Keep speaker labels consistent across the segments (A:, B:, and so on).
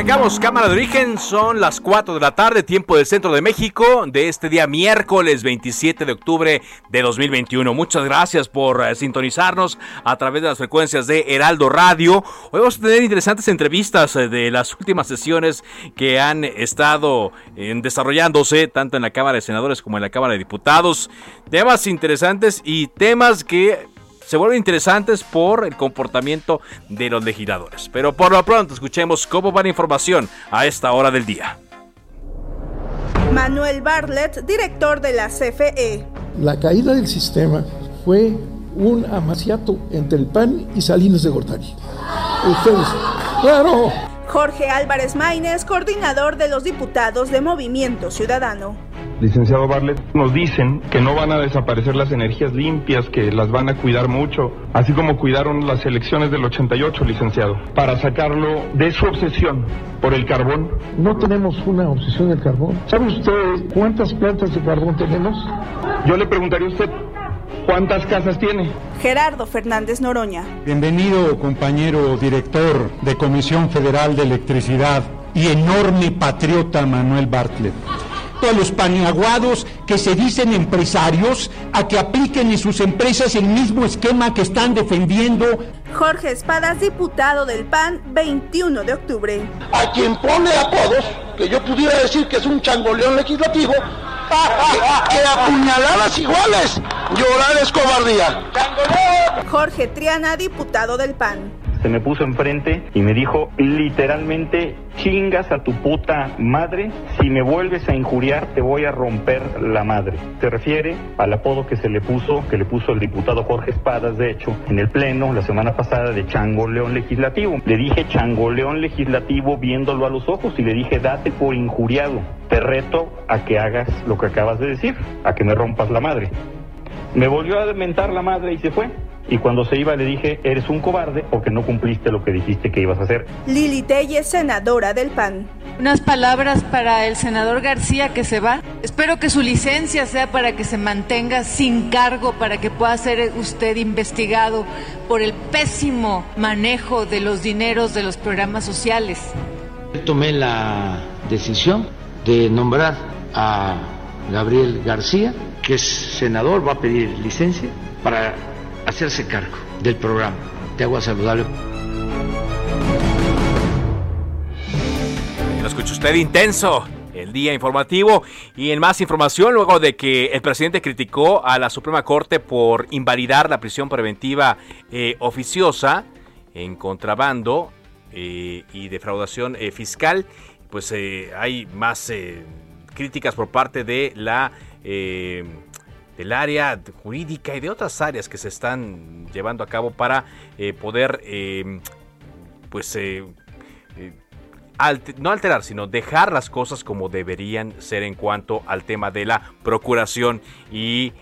A: Arrancamos Cámara de Origen, son las 4 de la tarde, tiempo del centro de México, de este día miércoles 27 de octubre de 2021. Muchas gracias por eh, sintonizarnos a través de las frecuencias de Heraldo Radio. Hoy vamos a tener interesantes entrevistas eh, de las últimas sesiones que han estado eh, desarrollándose tanto en la Cámara de Senadores como en la Cámara de Diputados. Temas interesantes y temas que se vuelven interesantes por el comportamiento de los legisladores. Pero por lo pronto escuchemos cómo va la información a esta hora del día.
B: Manuel Bartlett, director de la CFE.
C: La caída del sistema fue un amaciato entre el PAN y Salinas de Gortari. Ustedes, claro.
B: Jorge Álvarez Maínez, coordinador de los diputados de Movimiento Ciudadano.
D: Licenciado Barlet, nos dicen que no van a desaparecer las energías limpias, que las van a cuidar mucho, así como cuidaron las elecciones del 88, licenciado, para sacarlo de su obsesión por el carbón.
C: No tenemos una obsesión del carbón. ¿Sabe usted cuántas plantas de carbón tenemos?
D: Yo le preguntaría a usted, ¿cuántas casas tiene?
B: Gerardo Fernández Noroña.
E: Bienvenido, compañero director de Comisión Federal de Electricidad y enorme patriota Manuel Bartlett a los paniaguados que se dicen empresarios a que apliquen en sus empresas el mismo esquema que están defendiendo.
B: Jorge Espadas, diputado del PAN, 21 de octubre.
F: A quien pone apodos, que yo pudiera decir que es un changoleón legislativo, que apuñaladas iguales, llorar es cobardía.
B: Jorge Triana, diputado del PAN
G: se me puso enfrente y me dijo literalmente, chingas a tu puta madre, si me vuelves a injuriar te voy a romper la madre. Se refiere al apodo que se le puso, que le puso el diputado Jorge Espadas, de hecho, en el pleno la semana pasada de Chango León Legislativo. Le dije Chango León Legislativo viéndolo a los ojos y le dije, date por injuriado. Te reto a que hagas lo que acabas de decir, a que me rompas la madre. Me volvió a mentar la madre y se fue. Y cuando se iba le dije, eres un cobarde porque no cumpliste lo que dijiste que ibas a hacer.
B: Lili Telle, senadora del PAN.
H: Unas palabras para el senador García que se va. Espero que su licencia sea para que se mantenga sin cargo, para que pueda ser usted investigado por el pésimo manejo de los dineros de los programas sociales.
I: Tomé la decisión de nombrar a Gabriel García, que es senador, va a pedir licencia para hacerse cargo del programa de agua saludable.
A: Lo escucha usted intenso. El día informativo y en más información luego de que el presidente criticó a la Suprema Corte por invalidar la prisión preventiva eh, oficiosa en contrabando eh, y defraudación eh, fiscal, pues hay más críticas por parte de la del área jurídica y de otras áreas que se están llevando a cabo para eh, poder, eh, pues, eh, no alterar, sino dejar las cosas como deberían ser en cuanto al tema de la procuración y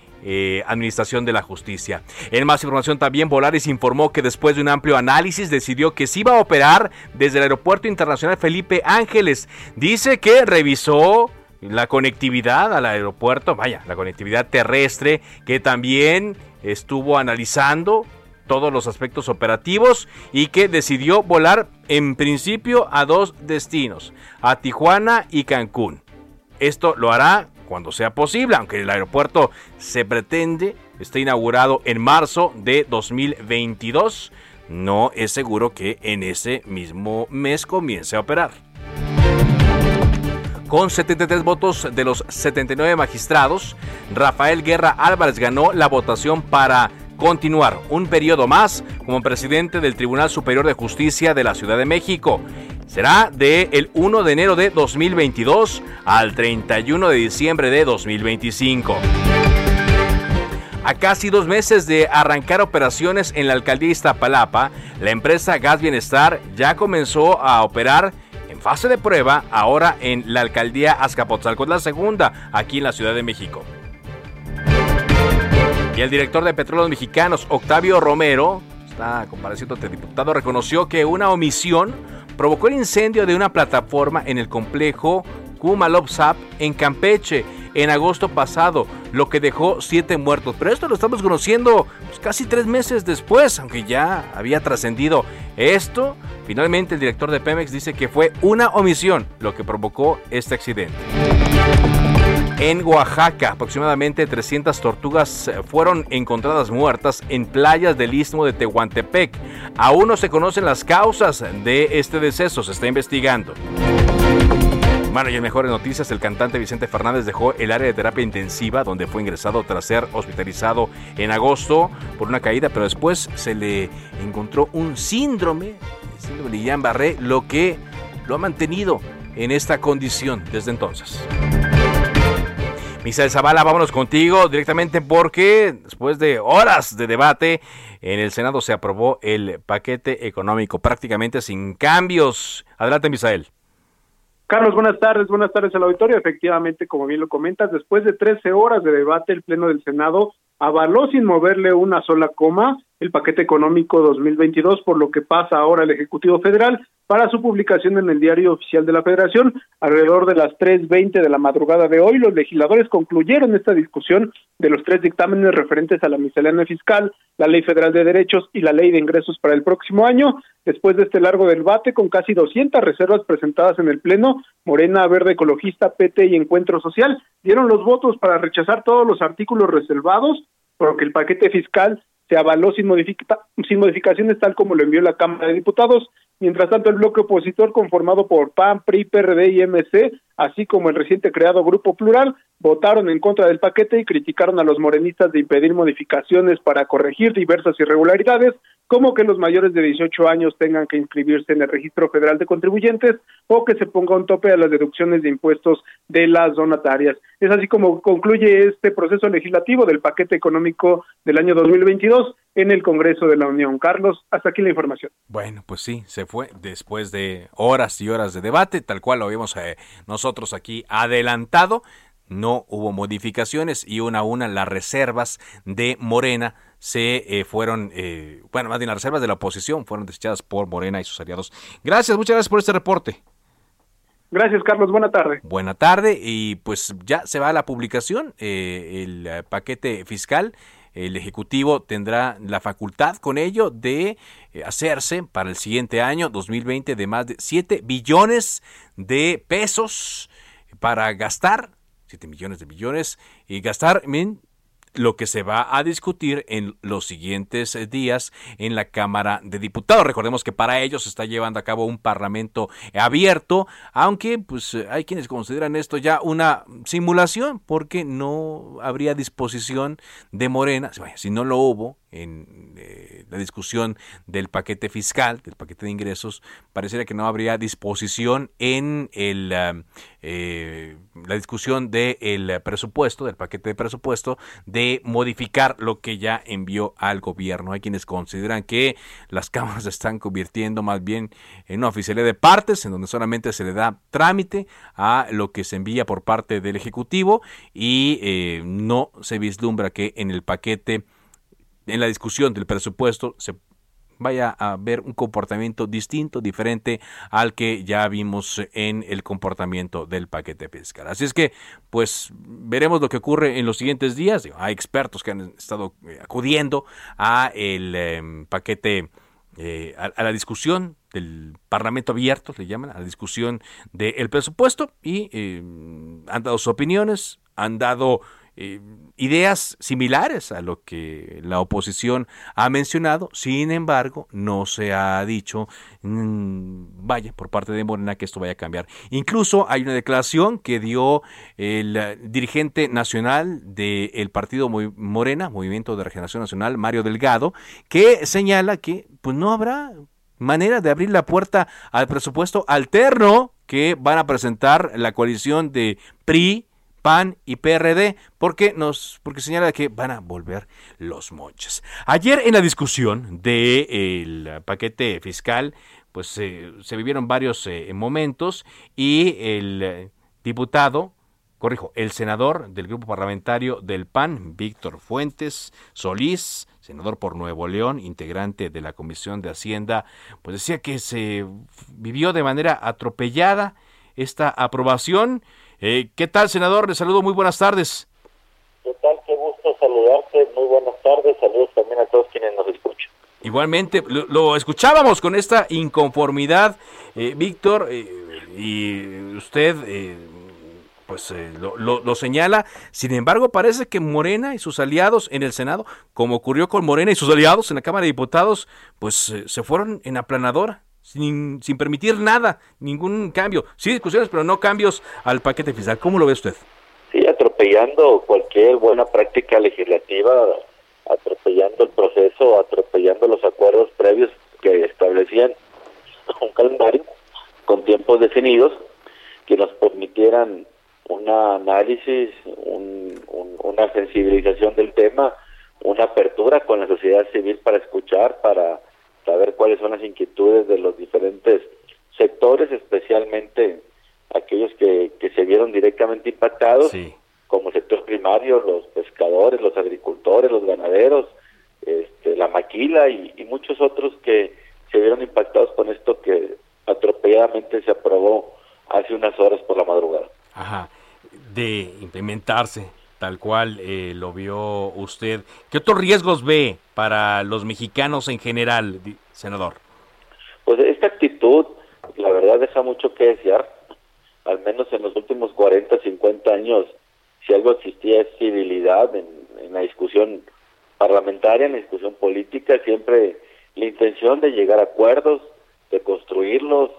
A: Administración de la Justicia. En más información también, Volaris informó que después de un amplio análisis decidió que se iba a operar desde el Aeropuerto Internacional Felipe Ángeles. Dice que revisó la conectividad al aeropuerto, vaya, la conectividad terrestre, que también estuvo analizando todos los aspectos operativos y que decidió volar en principio a dos destinos, a Tijuana y Cancún. Esto lo hará cuando sea posible, aunque el aeropuerto se pretende esté inaugurado en marzo de 2022, no es seguro que en ese mismo mes comience a operar. Con 73 votos de los 79 magistrados, Rafael Guerra Álvarez ganó la votación para continuar un periodo más como presidente del Tribunal Superior de Justicia de la Ciudad de México. Será de el 1 de enero de 2022 al 31 de diciembre de 2025. A casi dos meses de arrancar operaciones en la alcaldía Iztapalapa, la empresa Gas Bienestar ya comenzó a operar fase de prueba ahora en la alcaldía Azcapotzalco, la segunda aquí en la Ciudad de México. Y el director de Petróleos Mexicanos, Octavio Romero, está compareciendo ante diputado, reconoció que una omisión provocó el incendio de una plataforma en el complejo Kumalopsap en Campeche en agosto pasado, lo que dejó siete muertos. Pero esto lo estamos conociendo pues, casi tres meses después, aunque ya había trascendido esto. Finalmente el director de Pemex dice que fue una omisión lo que provocó este accidente. En Oaxaca, aproximadamente 300 tortugas fueron encontradas muertas en playas del istmo de Tehuantepec. Aún no se conocen las causas de este deceso, se está investigando. Bueno, y en mejores noticias, el cantante Vicente Fernández dejó el área de terapia intensiva donde fue ingresado tras ser hospitalizado en agosto por una caída, pero después se le encontró un síndrome, el síndrome de Guillain-Barré, lo que lo ha mantenido en esta condición desde entonces. Misael Zavala, vámonos contigo directamente porque después de horas de debate en el Senado se aprobó el paquete económico prácticamente sin cambios. Adelante, Misael.
J: Carlos, buenas tardes, buenas tardes al auditorio. Efectivamente, como bien lo comentas, después de 13 horas de debate, el Pleno del Senado avaló sin moverle una sola coma el paquete económico 2022, por lo que pasa ahora el Ejecutivo Federal para su publicación en el Diario Oficial de la Federación. Alrededor de las 3.20 de la madrugada de hoy, los legisladores concluyeron esta discusión de los tres dictámenes referentes a la miscelánea fiscal, la Ley Federal de Derechos y la Ley de Ingresos para el próximo año. Después de este largo debate, con casi 200 reservas presentadas en el Pleno, Morena, Verde Ecologista, PT y Encuentro Social dieron los votos para rechazar todos los artículos reservados, por lo que el paquete fiscal se avaló sin, sin modificaciones tal como lo envió la Cámara de Diputados. Mientras tanto, el bloque opositor conformado por PAN, PRI, PRD y MC, así como el reciente creado Grupo Plural, votaron en contra del paquete y criticaron a los morenistas de impedir modificaciones para corregir diversas irregularidades, como que los mayores de 18 años tengan que inscribirse en el Registro Federal de Contribuyentes o que se ponga un tope a las deducciones de impuestos de las donatarias. Es así como concluye este proceso legislativo del paquete económico del año 2022 en el Congreso de la Unión. Carlos, hasta aquí la información.
A: Bueno, pues sí, se fue después de horas y horas de debate, tal cual lo habíamos eh, nosotros aquí adelantado no hubo modificaciones y una a una las reservas de Morena se eh, fueron, eh, bueno, más bien las reservas de la oposición fueron desechadas por Morena y sus aliados. Gracias, muchas gracias por este reporte.
J: Gracias, Carlos. Buena tarde.
A: Buena tarde. Y pues ya se va a la publicación eh, el paquete fiscal. El Ejecutivo tendrá la facultad con ello de hacerse para el siguiente año 2020 de más de 7 billones de pesos para gastar 7 millones de billones y gastar en lo que se va a discutir en los siguientes eh, días en la Cámara de Diputados. Recordemos que para ello se está llevando a cabo un parlamento abierto, aunque pues eh, hay quienes consideran esto ya una simulación porque no habría disposición de Morena, si no lo hubo en eh, la discusión del paquete fiscal, del paquete de ingresos, pareciera que no habría disposición en el, eh, la discusión del presupuesto, del paquete de presupuesto, de modificar lo que ya envió al gobierno. Hay quienes consideran que las cámaras se están convirtiendo más bien en una oficialidad de partes, en donde solamente se le da trámite a lo que se envía por parte del Ejecutivo y eh, no se vislumbra que en el paquete en la discusión del presupuesto se vaya a ver un comportamiento distinto, diferente al que ya vimos en el comportamiento del paquete fiscal. Así es que, pues, veremos lo que ocurre en los siguientes días. Hay expertos que han estado eh, acudiendo a el em, paquete, eh, a, la discusión del Parlamento abierto, le llaman, a la discusión del presupuesto y em, han dado sus opiniones, han dado eh, ideas similares a lo que la oposición ha mencionado, sin embargo, no se ha dicho, mm, vaya, por parte de Morena que esto vaya a cambiar. Incluso hay una declaración que dio el dirigente nacional del partido Morena, Movimiento de Regeneración Nacional, Mario Delgado, que señala que pues no habrá manera de abrir la puerta al presupuesto alterno que van a presentar la coalición de PRI, PAN y PRD, porque nos, porque señala que van a volver los moches. Ayer en la discusión del paquete fiscal, pues eh, se vivieron varios eh, momentos y el diputado, corrijo, el senador del grupo parlamentario del PAN, Víctor Fuentes Solís, senador por Nuevo León, integrante de la Comisión de Hacienda, pues decía que se vivió de manera atropellada esta aprobación eh, ¿Qué tal, senador? Le saludo, muy buenas tardes.
K: ¿Qué tal? Qué gusto saludarte. Muy buenas tardes. Saludos también a todos quienes nos escuchan.
A: Igualmente, lo, escuchábamos con esta inconformidad, eh, Víctor, eh, y usted pues lo, lo, señala. Sin embargo, parece que Morena y sus aliados en el Senado, como ocurrió con Morena y sus aliados en la Cámara de Diputados, pues se fueron en aplanadora sin, sin permitir nada, ningún cambio. Sí discusiones, pero no cambios al paquete fiscal. ¿Cómo lo ve usted?
K: Sí, atropellando cualquier buena práctica legislativa, atropellando el proceso, atropellando los acuerdos previos que establecían un calendario con tiempos definidos que nos permitieran un análisis, una sensibilización del tema, una apertura con la sociedad civil para escuchar, para saber cuáles son las inquietudes de los diferentes sectores, especialmente aquellos que, que se vieron directamente impactados, como sector primario, los pescadores, los agricultores, los ganaderos, este, la maquila y, muchos otros que se vieron impactados con esto que atropelladamente se aprobó hace unas horas por la madrugada.
A: Ajá, de implementarse tal cual eh, lo vio usted. ¿Qué otros riesgos ve para los mexicanos en general, senador?
K: Pues esta actitud, la verdad, deja mucho que desear. Al menos en los últimos 40, 50 años, si algo existía es civilidad en, en la discusión parlamentaria, en la discusión política, siempre la intención de llegar a acuerdos, de construirlos,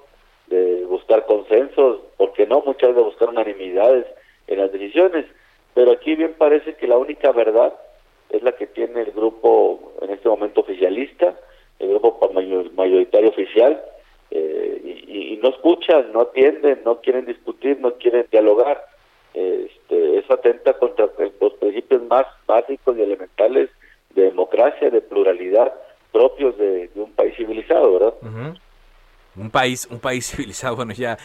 K: de buscar consensos, porque no muchas de buscar unanimidades en las decisiones. Pero aquí bien parece que la única verdad es la que tiene el grupo en este momento oficialista, el grupo mayoritario oficial, eh, y, no escuchan, no atienden, no quieren discutir, no quieren dialogar. Este, eso atenta contra los principios más básicos y elementales de democracia, de pluralidad propios de, un país civilizado, ¿verdad?
A: Un país, un país civilizado. Bueno, ya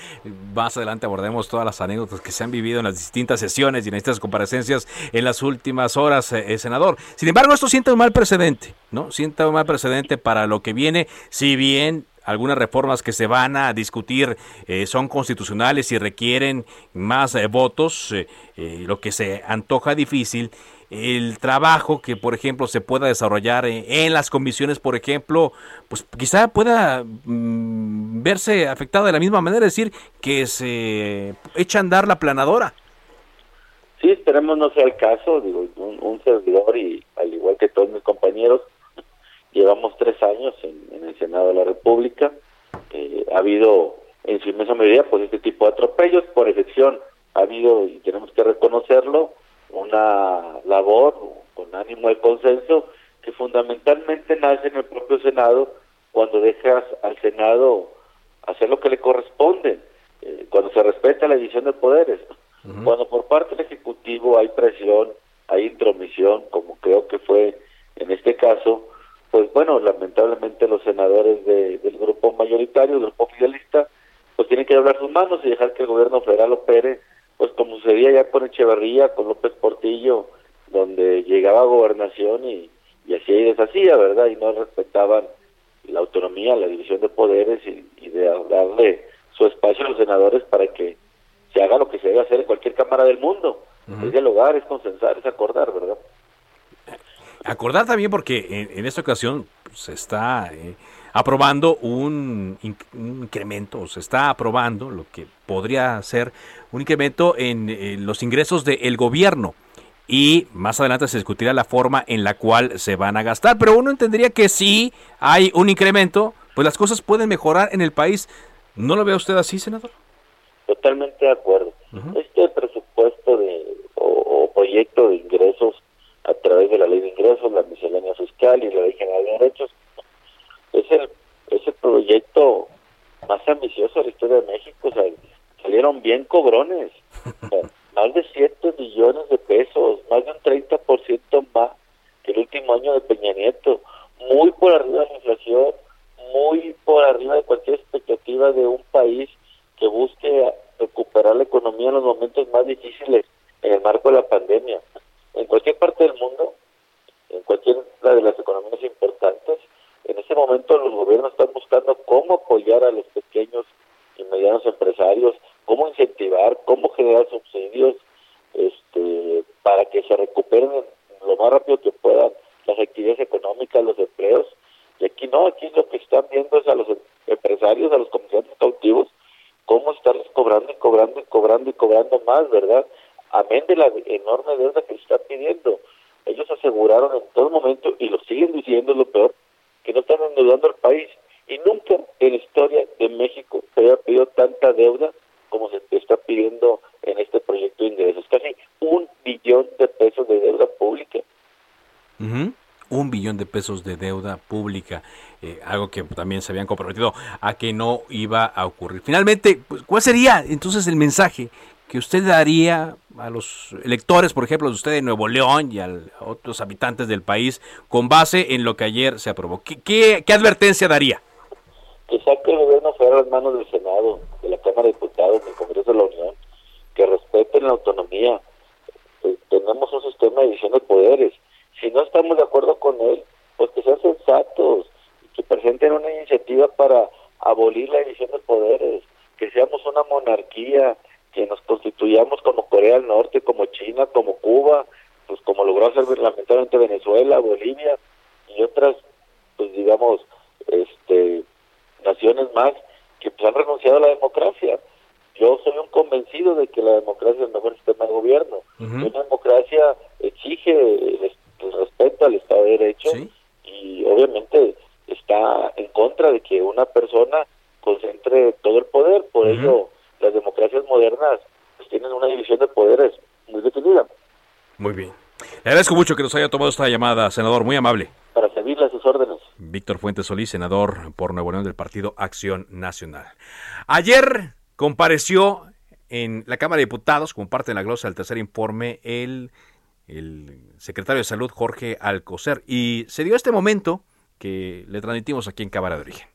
A: más adelante abordemos todas las anécdotas que se han vivido en las distintas sesiones y en estas comparecencias en las últimas horas, eh, eh, senador. Sin embargo, esto sienta un mal precedente, ¿no? Sienta un mal precedente para lo que viene, si bien algunas reformas que se van a discutir eh, son constitucionales y requieren más votos, lo que se antoja difícil el trabajo que, por ejemplo, se pueda desarrollar en, las comisiones, por ejemplo, pues quizá pueda mm, verse afectado de la misma manera, es decir, que se echa a andar la planadora.
K: Sí, esperemos no sea el caso, digo, un, servidor y al igual que todos mis compañeros, llevamos tres años en, el Senado de la República, eh, ha habido en su inmensa medida pues este tipo de atropellos, por excepción ha habido, y tenemos que reconocerlo, una labor con ánimo de consenso que fundamentalmente nace en el propio Senado cuando dejas al Senado hacer lo que le corresponde, eh, cuando se respeta la división de poderes. Cuando por parte del Ejecutivo hay presión, hay intromisión, como creo que fue en este caso, pues bueno, lamentablemente los senadores del grupo mayoritario, del grupo oficialista, pues tienen que hablar sus manos y dejar que el gobierno federal opere pues como sucedía ya con Echeverría, con López Portillo, donde llegaba a gobernación y, y así y deshacía, ¿verdad? Y no respetaban la autonomía, la división de poderes y, de darle su espacio a los senadores para que se haga lo que se debe hacer en cualquier cámara del mundo. Es dialogar, es consensar, es acordar, ¿verdad?
A: Acordar también porque en, esta ocasión se está eh, aprobando un, incremento, se está aprobando lo que podría ser un incremento en, los ingresos del gobierno. y más adelante se discutirá la forma en la cual se van a gastar. Pero uno entendería que si hay un incremento, pues las cosas pueden mejorar en el país. ¿No lo ve usted así, senador?
K: Totalmente de acuerdo. Este presupuesto de, o, proyecto de ingresos a través de la ley de ingresos, la miscelánea fiscal y la ley general de derechos, es el, es el proyecto más ambicioso de la historia de México. O sea, salieron bien cobrones. más de 7 millones de pesos, más de un 30% más que el último año de Peña Nieto, muy por arriba de la inflación, muy por arriba de cualquier expectativa de un país que busque recuperar la economía en los momentos más difíciles en el marco de la pandemia. En cualquier parte del mundo, en cualquier de las economías importantes, en ese momento los gobiernos están buscando cómo apoyar a los pequeños y medianos empresarios, cómo incentivar, cómo generar subsidios este, para que se recuperen lo más rápido que puedan las actividades económicas, los empleos. Y aquí no, aquí lo que están viendo es a los empresarios, a los comerciantes cautivos, cómo estarles cobrando y cobrando y cobrando y cobrando más, ¿verdad? Amén de la enorme deuda que se está pidiendo. Ellos aseguraron en todo momento, y lo siguen diciendo, lo peor, que no están endeudando al país. Y nunca en la historia de México se había pedido tanta deuda como se está pidiendo en este proyecto de ingresos. Casi un billón de pesos de deuda pública.
A: Un billón de pesos de deuda pública, eh, algo que también se habían comprometido a que no iba a ocurrir. Finalmente, pues, ¿cuál sería entonces el mensaje que usted daría a los electores, por ejemplo, de usted de Nuevo León y a otros habitantes del país, con base en lo que ayer se aprobó? ¿Qué, advertencia daría?
K: Que saque el gobierno fuera las manos del Senado, de la Cámara de Diputados, del Congreso de la Unión, que respeten la autonomía. Eh, tenemos un sistema de división de poderes. Si no estamos de acuerdo con él, pues que sean sensatos, que presenten una iniciativa para abolir la división de poderes, que seamos una monarquía, que nos constituyamos como Corea del Norte, como China, como Cuba, pues como logró hacer lamentablemente Venezuela, Bolivia y otras, pues digamos, este naciones más que pues, han renunciado a la democracia. Yo soy un convencido de que la democracia es el mejor sistema de gobierno. Una democracia exige el, respeto al Estado de Derecho y obviamente está en contra de que una persona concentre todo el poder. Por ello, las democracias modernas pues, tienen una división de poderes muy definida.
A: Muy bien. Le agradezco mucho que nos haya tomado esta llamada, senador, muy amable.
K: Para servirle a sus órdenes.
A: Víctor Fuentes Solís, senador por Nuevo León del Partido Acción Nacional. Ayer compareció en la Cámara de Diputados, como parte de la glosa del tercer informe, el, el secretario de Salud, Jorge Alcocer. Y se dio este momento que le transmitimos aquí en Cámara de Origen.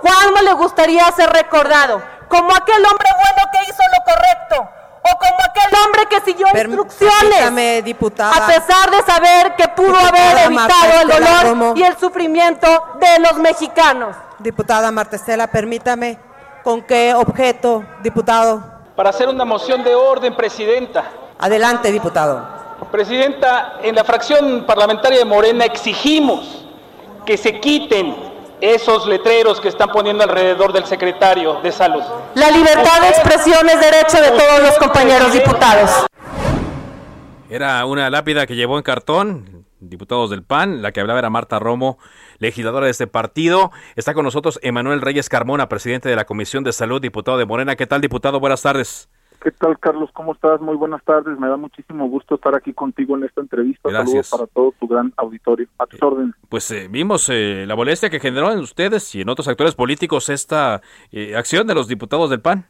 L: ¿Cuándo le gustaría ser recordado? Como aquel hombre bueno que hizo lo correcto o como aquel hombre que siguió instrucciones diputada, a pesar de saber que pudo haber evitado el dolor y el sufrimiento de los mexicanos.
M: Diputada Martestela, permítame, ¿con qué objeto, diputado?
N: Para hacer una moción de orden, presidenta.
M: Adelante, diputado.
N: Presidenta, en la fracción parlamentaria de Morena exigimos que se quiten esos letreros que están poniendo alrededor del secretario de salud.
L: La libertad de expresión es derecho de todos los compañeros diputados.
A: Era una lápida que llevó en cartón, diputados del PAN, la que hablaba era Marta Romo, legisladora de este partido. Está con nosotros Emanuel Reyes Carmona, presidente de la Comisión de Salud, diputado de Morena. ¿Qué tal, diputado? Buenas tardes.
O: ¿Qué tal, Carlos? ¿Cómo estás? Muy buenas tardes. Me da muchísimo gusto estar aquí contigo en esta entrevista.
A: Gracias.
O: Saludos para todo tu gran auditorio. A tus órdenes.
A: Pues eh, vimos eh, la molestia que generó en ustedes y en otros actores políticos esta eh, acción de los diputados del PAN.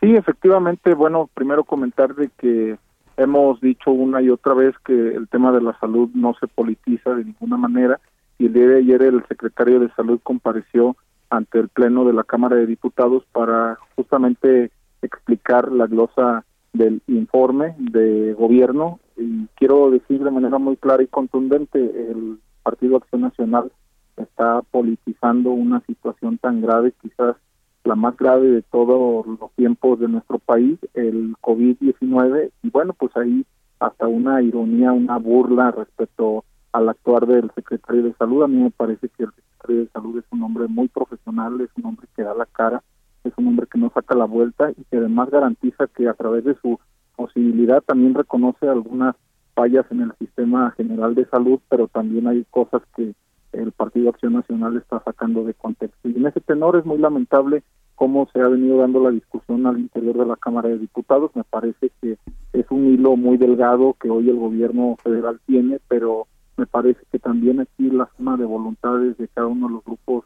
O: Sí, efectivamente. Bueno, primero comentar de que hemos dicho una y otra vez que el tema de la salud no se politiza de ninguna manera y el día de ayer el secretario de Salud compareció ante el Pleno de la Cámara de Diputados para justamente explicar la glosa del informe de gobierno y quiero decir de manera muy clara y contundente, el Partido Acción Nacional está politizando una situación tan grave, quizás la más grave de todos los tiempos de nuestro país, el COVID-19, y bueno, pues ahí hasta una ironía, una burla respecto al actuar del secretario de salud. A mí me parece que el secretario de salud es un hombre muy profesional, es un hombre que da la cara es un hombre que no saca la vuelta y que además garantiza que a través de su posibilidad, también reconoce algunas fallas en el sistema general de salud, pero también hay cosas que el Partido Acción Nacional está sacando de contexto. Y en ese tenor es muy lamentable cómo se ha venido dando la discusión al interior de la Cámara de Diputados. Me parece que es un hilo muy delgado que hoy el gobierno federal tiene, pero me parece que también aquí la suma de voluntades de cada uno de los grupos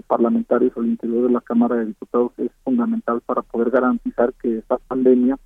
O: parlamentarios al interior de la Cámara de Diputados es fundamental para poder garantizar que esta pandemia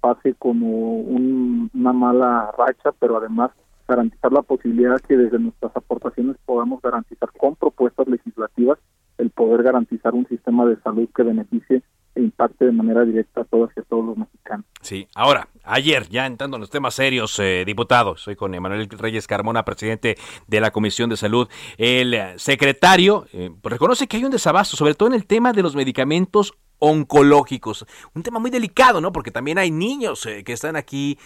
O: pase como una mala racha, pero además garantizar la posibilidad que desde nuestras aportaciones podamos garantizar con propuestas legislativas el poder garantizar un sistema de salud que beneficie e impacte de manera directa a todas y a todos los mexicanos.
A: Sí, ahora, ayer, ya entrando en los temas serios, eh, diputados, soy con Emanuel Reyes Carmona, presidente de la Comisión de Salud. El eh, secretario eh, reconoce que hay un desabasto, sobre todo en el tema de los medicamentos oncológicos. Un tema muy delicado, ¿no? Porque también hay niños que están aquí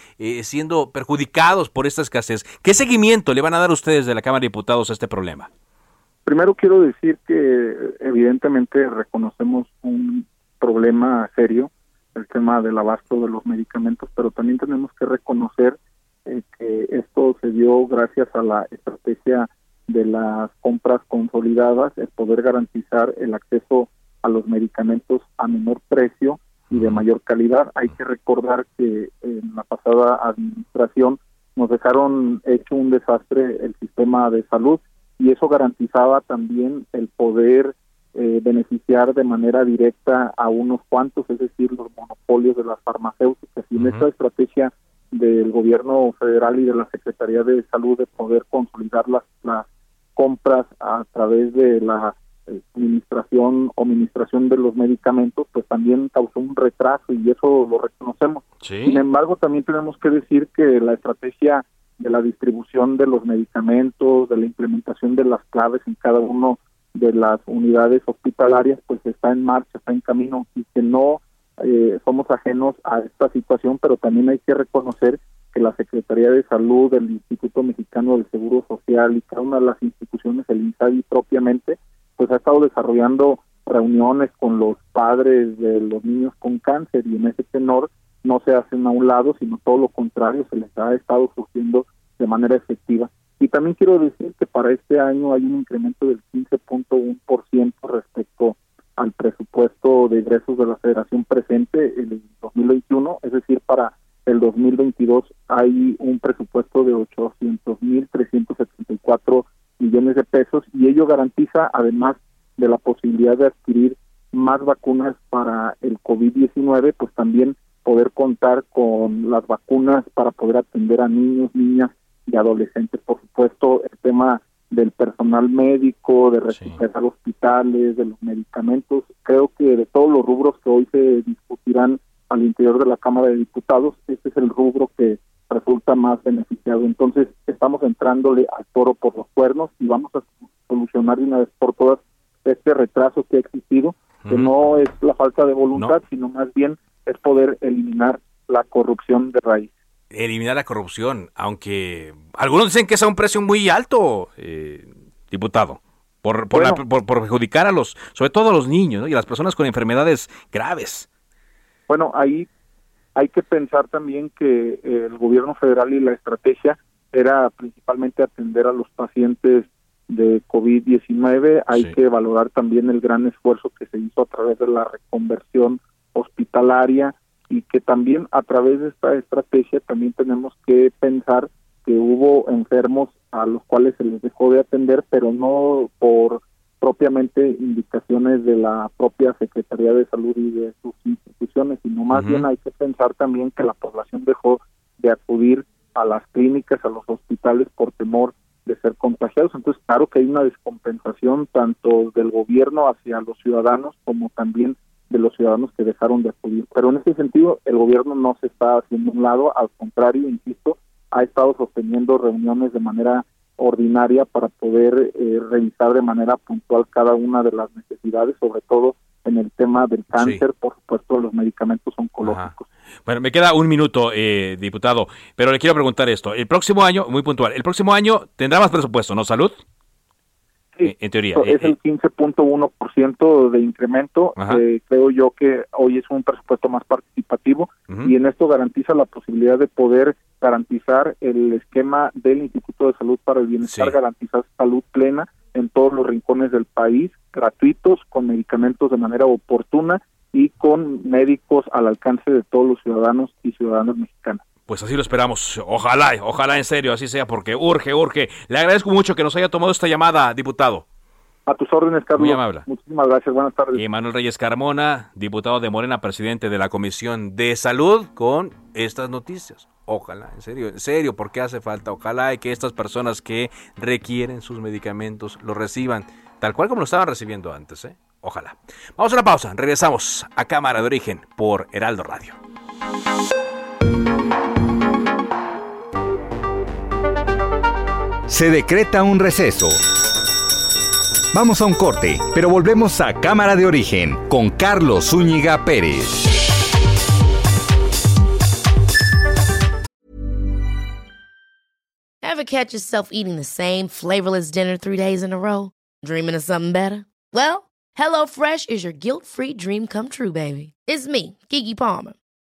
A: siendo perjudicados por esta escasez. ¿Qué seguimiento le van a dar ustedes de la Cámara de Diputados a este problema?
O: Primero quiero decir que evidentemente reconocemos un problema serio, el tema del abasto de los medicamentos, pero también tenemos que reconocer eh, que esto se dio gracias a la estrategia de las compras consolidadas, el poder garantizar el acceso a los medicamentos a menor precio y de mayor calidad. Hay que recordar que en la pasada administración nos dejaron hecho un desastre el sistema de salud y eso garantizaba también el poder eh, beneficiar de manera directa a unos cuantos, es decir, los monopolios de las farmacéuticas. Y en esta estrategia del gobierno federal y de la Secretaría de Salud de poder consolidar las, las compras a través de la eh, administración o administración de los medicamentos, pues también causó un retraso y eso lo reconocemos. Sin embargo, también tenemos que decir que la estrategia de la distribución de los medicamentos, de la implementación de las claves en cada uno de las unidades hospitalarias, pues está en marcha, está en camino y que no eh, somos ajenos a esta situación, pero también hay que reconocer que la Secretaría de Salud, el Instituto Mexicano del Seguro Social y cada una de las instituciones, el INSABI propiamente, pues ha estado desarrollando reuniones con los padres de los niños con cáncer y en ese tenor no se hacen a un lado, sino todo lo contrario, se les ha estado surgiendo de manera efectiva. Y también quiero decir que para este año hay un incremento del 15.1% respecto al presupuesto de ingresos de la Federación presente en el 2021, es decir, para el 2022 hay un presupuesto de 800.374 millones de pesos y ello garantiza además de la posibilidad de adquirir más vacunas para el COVID-19, pues también poder contar con las vacunas para poder atender a niños, niñas y adolescentes. Por supuesto, el tema del personal médico, de recuperar hospitales, de los medicamentos, creo que de todos los rubros que hoy se discutirán al interior de la Cámara de Diputados, este es el rubro que resulta más beneficiado. Entonces, estamos entrándole al toro por los cuernos y vamos a solucionar de una vez por todas este retraso que ha existido, que no es la falta de voluntad, sino más bien es poder eliminar la corrupción de raíz.
A: Eliminar la corrupción, aunque algunos dicen que es a un precio muy alto, eh, diputado, por, por, perjudicar a los, sobre todo a los niños y a las personas con enfermedades graves.
O: Bueno, ahí hay que pensar también que el gobierno federal y la estrategia era principalmente atender a los pacientes de COVID-19. Hay que valorar también el gran esfuerzo que se hizo a través de la reconversión hospitalaria y que también a través de esta estrategia también tenemos que pensar que hubo enfermos a los cuales se les dejó de atender, pero no por propiamente indicaciones de la propia Secretaría de Salud y de sus instituciones, sino más bien hay que pensar también que la población dejó de acudir a las clínicas, a los hospitales por temor de ser contagiados. Entonces, claro que hay una descompensación tanto del gobierno hacia los ciudadanos como también de los ciudadanos que dejaron de acudir. Pero en ese sentido, el gobierno no se está haciendo un lado, al contrario, insisto, ha estado sosteniendo reuniones de manera ordinaria para poder eh, revisar de manera puntual cada una de las necesidades, sobre todo en el tema del cáncer, por supuesto, los medicamentos oncológicos.
A: Bueno, me queda un minuto, eh, diputado, pero le quiero preguntar esto. El próximo año, muy puntual, el próximo año tendrá más presupuesto, ¿no? Salud.
O: Sí, en teoría. Es el 15.1% de incremento. Eh, creo yo que hoy es un presupuesto más participativo. y en esto garantiza la posibilidad de poder garantizar el esquema del Instituto de Salud para el Bienestar, garantizar salud plena en todos los rincones del país, gratuitos, con medicamentos de manera oportuna y con médicos al alcance de todos los ciudadanos y ciudadanas mexicanas.
A: Pues así lo esperamos. Ojalá, ojalá en serio, así sea, porque urge, urge. Le agradezco mucho que nos haya tomado esta llamada, diputado.
O: A tus órdenes, Carlos. Muy amable. Muchísimas gracias. Buenas tardes.
A: Y Manuel Reyes Carmona, diputado de Morena, presidente de la Comisión de Salud, con estas noticias. Ojalá, en serio, en serio, porque hace falta. Ojalá y que estas personas que requieren sus medicamentos los reciban tal cual como lo estaban recibiendo antes. ¿eh? Ojalá. Vamos a una pausa. Regresamos a Cámara de Origen por Heraldo Radio.
P: Se decreta un receso. Vamos a un corte, pero volvemos a Cámara de Origen con Carlos Zúñiga Pérez.
Q: Ever catch yourself eating the same flavorless dinner three days in a row? Dreaming of something better? Well, HelloFresh is your guilt-free dream come true, baby. It's me, Kiki Palmer.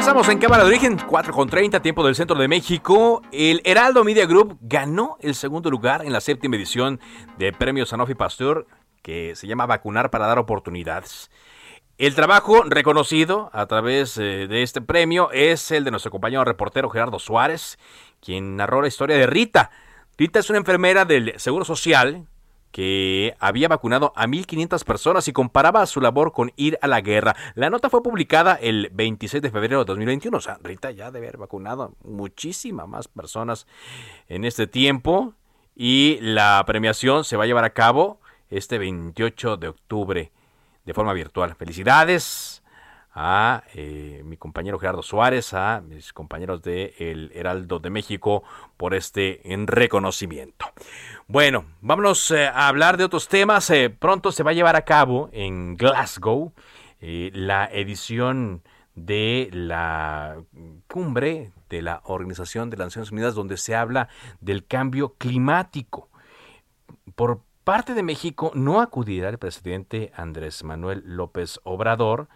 A: Avanzamos en Cámara de Origen, 4 con 30, tiempo del centro de México. El Heraldo Media Group ganó el segundo lugar en la séptima edición de Premio Sanofi Pasteur, que se llama Vacunar para dar oportunidades. El trabajo reconocido a través eh, de este premio es el de nuestro compañero reportero Gerardo Suárez, quien narró la historia de Rita. Rita es una enfermera del Seguro Social que había vacunado a 1.500 personas y comparaba su labor con ir a la guerra. La nota fue publicada el 26 de febrero de 2021. O sea, Rita ya debe haber vacunado muchísimas más personas en este tiempo y la premiación se va a llevar a cabo este 28 de octubre de forma virtual. Felicidades a eh, mi compañero Gerardo Suárez, a mis compañeros de El Heraldo de México por este reconocimiento. Bueno, vámonos eh, a hablar de otros temas. Eh, pronto se va a llevar a cabo en Glasgow la edición de la cumbre de la Organización de las Naciones Unidas donde se habla del cambio climático. Por parte de México no acudirá el presidente Andrés Manuel López Obrador.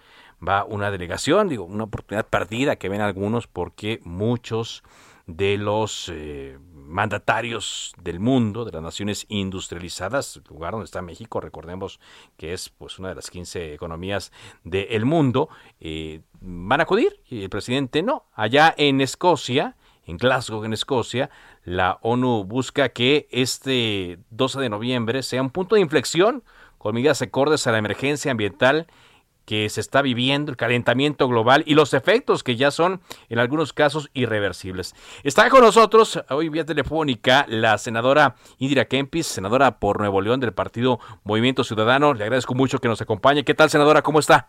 A: Va una delegación, digo, una oportunidad perdida que ven algunos porque muchos de los eh, mandatarios del mundo, de las naciones industrializadas, lugar donde está México, recordemos que es pues una de las 15 economías del mundo, eh, van a acudir y el presidente no. Allá en Escocia, en Glasgow, en Escocia, la ONU busca que este 12 de noviembre sea un punto de inflexión con medidas acordes a la emergencia ambiental que se está viviendo, el calentamiento global y los efectos que ya son en algunos casos irreversibles. Está con nosotros hoy vía telefónica la senadora Indira Kempis, senadora por Nuevo León del Partido Movimiento Ciudadano. Le agradezco mucho que nos acompañe. ¿Qué tal, senadora? ¿Cómo está?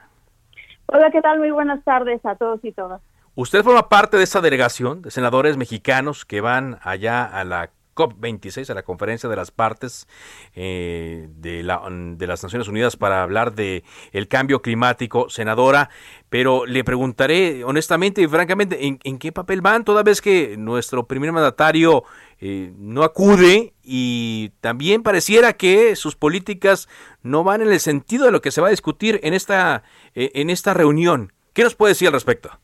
R: Hola, ¿qué tal? Muy buenas tardes a todos y todas.
A: Usted forma parte de esa delegación de senadores mexicanos que van allá a la COP26, a la conferencia de las partes eh, de, la, de, las Naciones Unidas para hablar de el cambio climático, senadora, pero le preguntaré honestamente y francamente, ¿en, qué papel van toda vez que nuestro primer mandatario eh, no acude y también pareciera que sus políticas no van en el sentido de lo que se va a discutir en esta, eh, en esta reunión? ¿Qué nos puede decir al respecto?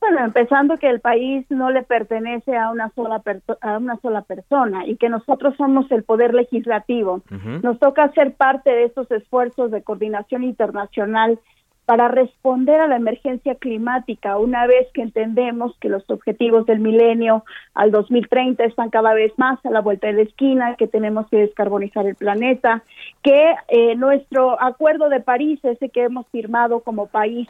R: Bueno, empezando que el país no le pertenece a una sola a una sola persona y que nosotros somos el poder legislativo. Nos toca ser parte de estos esfuerzos de coordinación internacional para responder a la emergencia climática, una vez que entendemos que los objetivos del milenio al 2030 están cada vez más a la vuelta de la esquina, que tenemos que descarbonizar el planeta, que eh, nuestro acuerdo de París, ese que hemos firmado como país,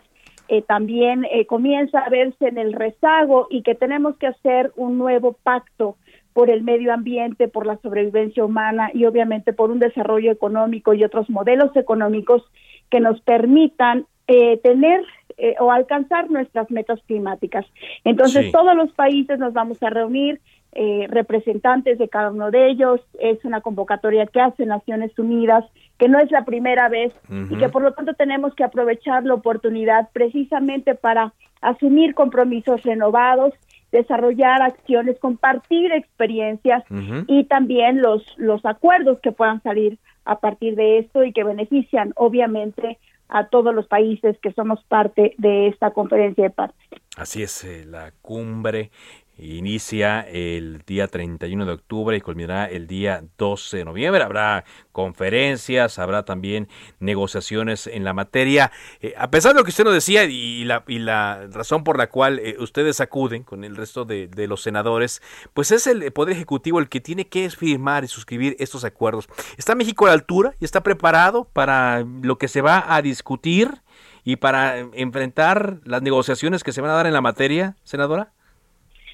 R: eh, también eh, comienza a verse en el rezago y que tenemos que hacer un nuevo pacto por el medio ambiente, por la sobrevivencia humana y obviamente por un desarrollo económico y otros modelos económicos que nos permitan eh, tener eh, o alcanzar nuestras metas climáticas. Entonces, todos los países nos vamos a reunir, eh, representantes de cada uno de ellos. Es una convocatoria que hace Naciones Unidas, que no es la primera vez y que por lo tanto tenemos que aprovechar la oportunidad precisamente para asumir compromisos renovados desarrollar acciones, compartir experiencias y también los, los acuerdos que puedan salir a partir de esto y que benefician obviamente a todos los países que somos parte de esta conferencia de paz.
A: Así es, eh, la cumbre Inicia el día 31 de octubre y culminará el día 12 de noviembre. Habrá conferencias, habrá también negociaciones en la materia. Eh, a pesar de lo que usted nos decía y la, y la razón por la cual eh, ustedes acuden con el resto de, de, los senadores, pues es el Poder Ejecutivo el que tiene que firmar y suscribir estos acuerdos. ¿Está México a la altura y está preparado para lo que se va a discutir y para enfrentar las negociaciones que se van a dar en la materia, senadora?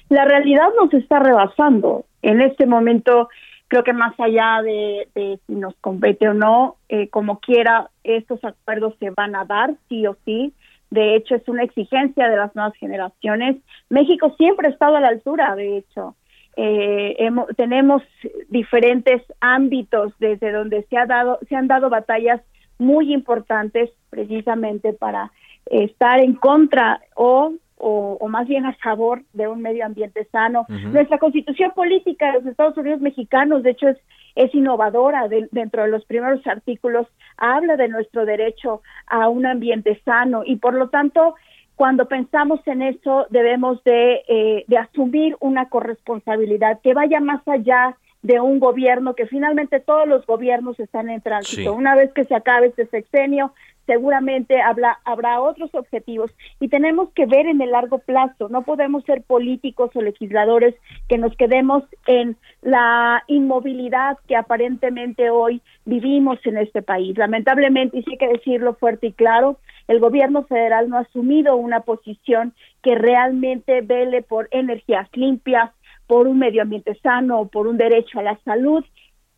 R: La realidad nos está rebasando. En este momento, creo que más allá de, si nos compete o no, eh, como quiera, estos acuerdos se van a dar, sí o sí. De hecho, es una exigencia de las nuevas generaciones. México siempre ha estado a la altura, de hecho. Eh, tenemos diferentes ámbitos desde donde se ha dado se han dado batallas muy importantes precisamente para estar en contra o o, más bien a favor de un medio ambiente sano. Nuestra constitución política de los Estados Unidos mexicanos, de hecho, es, es innovadora. dentro de los primeros artículos habla de nuestro derecho a un ambiente sano y por lo tanto, cuando pensamos en eso, debemos de, eh, de asumir una corresponsabilidad que vaya más allá de un gobierno que finalmente todos los gobiernos están en tránsito. Una vez que se acabe este sexenio, seguramente habrá, habrá otros objetivos y tenemos que ver en el largo plazo. No podemos ser políticos o legisladores que nos quedemos en la inmovilidad que aparentemente hoy vivimos en este país. Lamentablemente, y sí hay que decirlo fuerte y claro, el gobierno federal no ha asumido una posición que realmente vele por energías limpias, por un medio ambiente sano, por un derecho a la salud,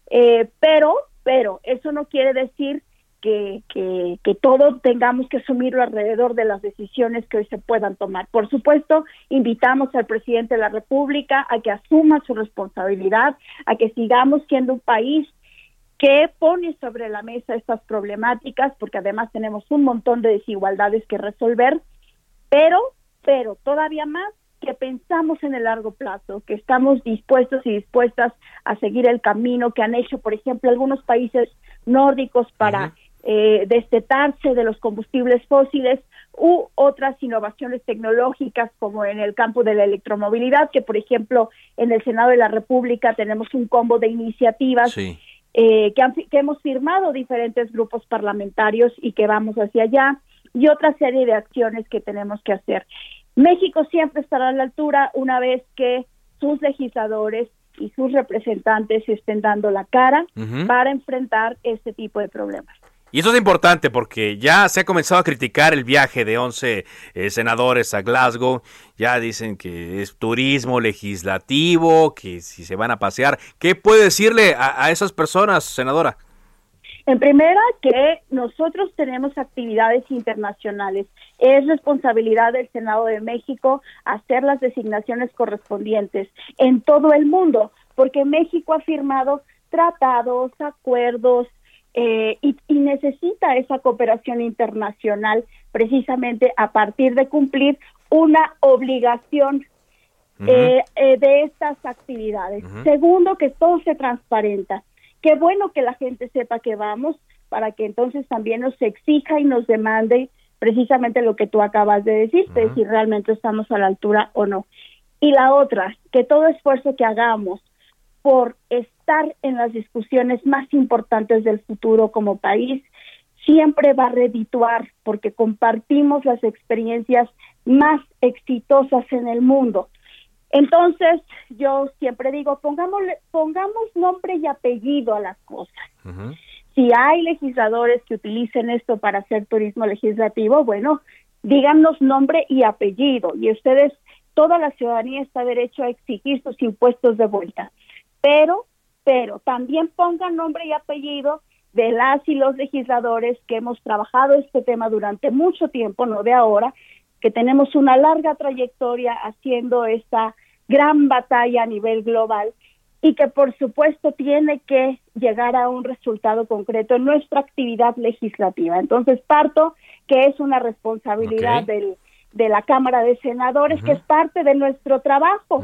R: eh, pero, pero eso no quiere decir que, que, que todos tengamos que asumirlo alrededor de las decisiones que hoy se puedan tomar. Por supuesto, invitamos al presidente de la República a que asuma su responsabilidad, a que sigamos siendo un país que pone sobre la mesa estas problemáticas, porque además tenemos un montón de desigualdades que resolver, pero, pero todavía más que pensamos en el largo plazo, que estamos dispuestos y dispuestas a seguir el camino que han hecho, por ejemplo, algunos países nórdicos para eh, destetarse de los combustibles fósiles u otras innovaciones tecnológicas como en el campo de la electromovilidad, que por ejemplo en el Senado de la República tenemos un combo de iniciativas eh, que, que hemos firmado diferentes grupos parlamentarios y que vamos hacia allá y otra serie de acciones que tenemos que hacer. México siempre estará a la altura una vez que sus legisladores y sus representantes estén dando la cara para enfrentar este tipo de problemas.
A: Y eso es importante porque ya se ha comenzado a criticar el viaje de 11 eh, senadores a Glasgow. Ya dicen que es turismo legislativo, que si se van a pasear. ¿Qué puede decirle a, esas personas, senadora?
R: En primera, que nosotros tenemos actividades internacionales. Es responsabilidad del Senado de México hacer las designaciones correspondientes en todo el mundo, porque México ha firmado tratados, acuerdos, eh, y, necesita esa cooperación internacional precisamente a partir de cumplir una obligación eh, eh, de estas actividades. Segundo, que todo se transparenta. Qué bueno que la gente sepa que vamos para que entonces también nos exija y nos demande precisamente lo que tú acabas de decirte, si realmente estamos a la altura o no. Y la otra, que todo esfuerzo que hagamos por estar en las discusiones más importantes del futuro como país siempre va a redituar porque compartimos las experiencias más exitosas en el mundo. Entonces, yo siempre digo, pongamos, pongamos nombre y apellido a las cosas. Si hay legisladores que utilicen esto para hacer turismo legislativo, bueno, díganos nombre y apellido. Y ustedes, toda la ciudadanía está derecho a exigir sus impuestos de vuelta. Pero, pero también pongan nombre y apellido de las y los legisladores que hemos trabajado este tema durante mucho tiempo, no de ahora, que tenemos una larga trayectoria haciendo esta gran batalla a nivel global y que por supuesto tiene que llegar a un resultado concreto en nuestra actividad legislativa. Entonces parto que es una responsabilidad del de la Cámara de Senadores, que es parte de nuestro trabajo.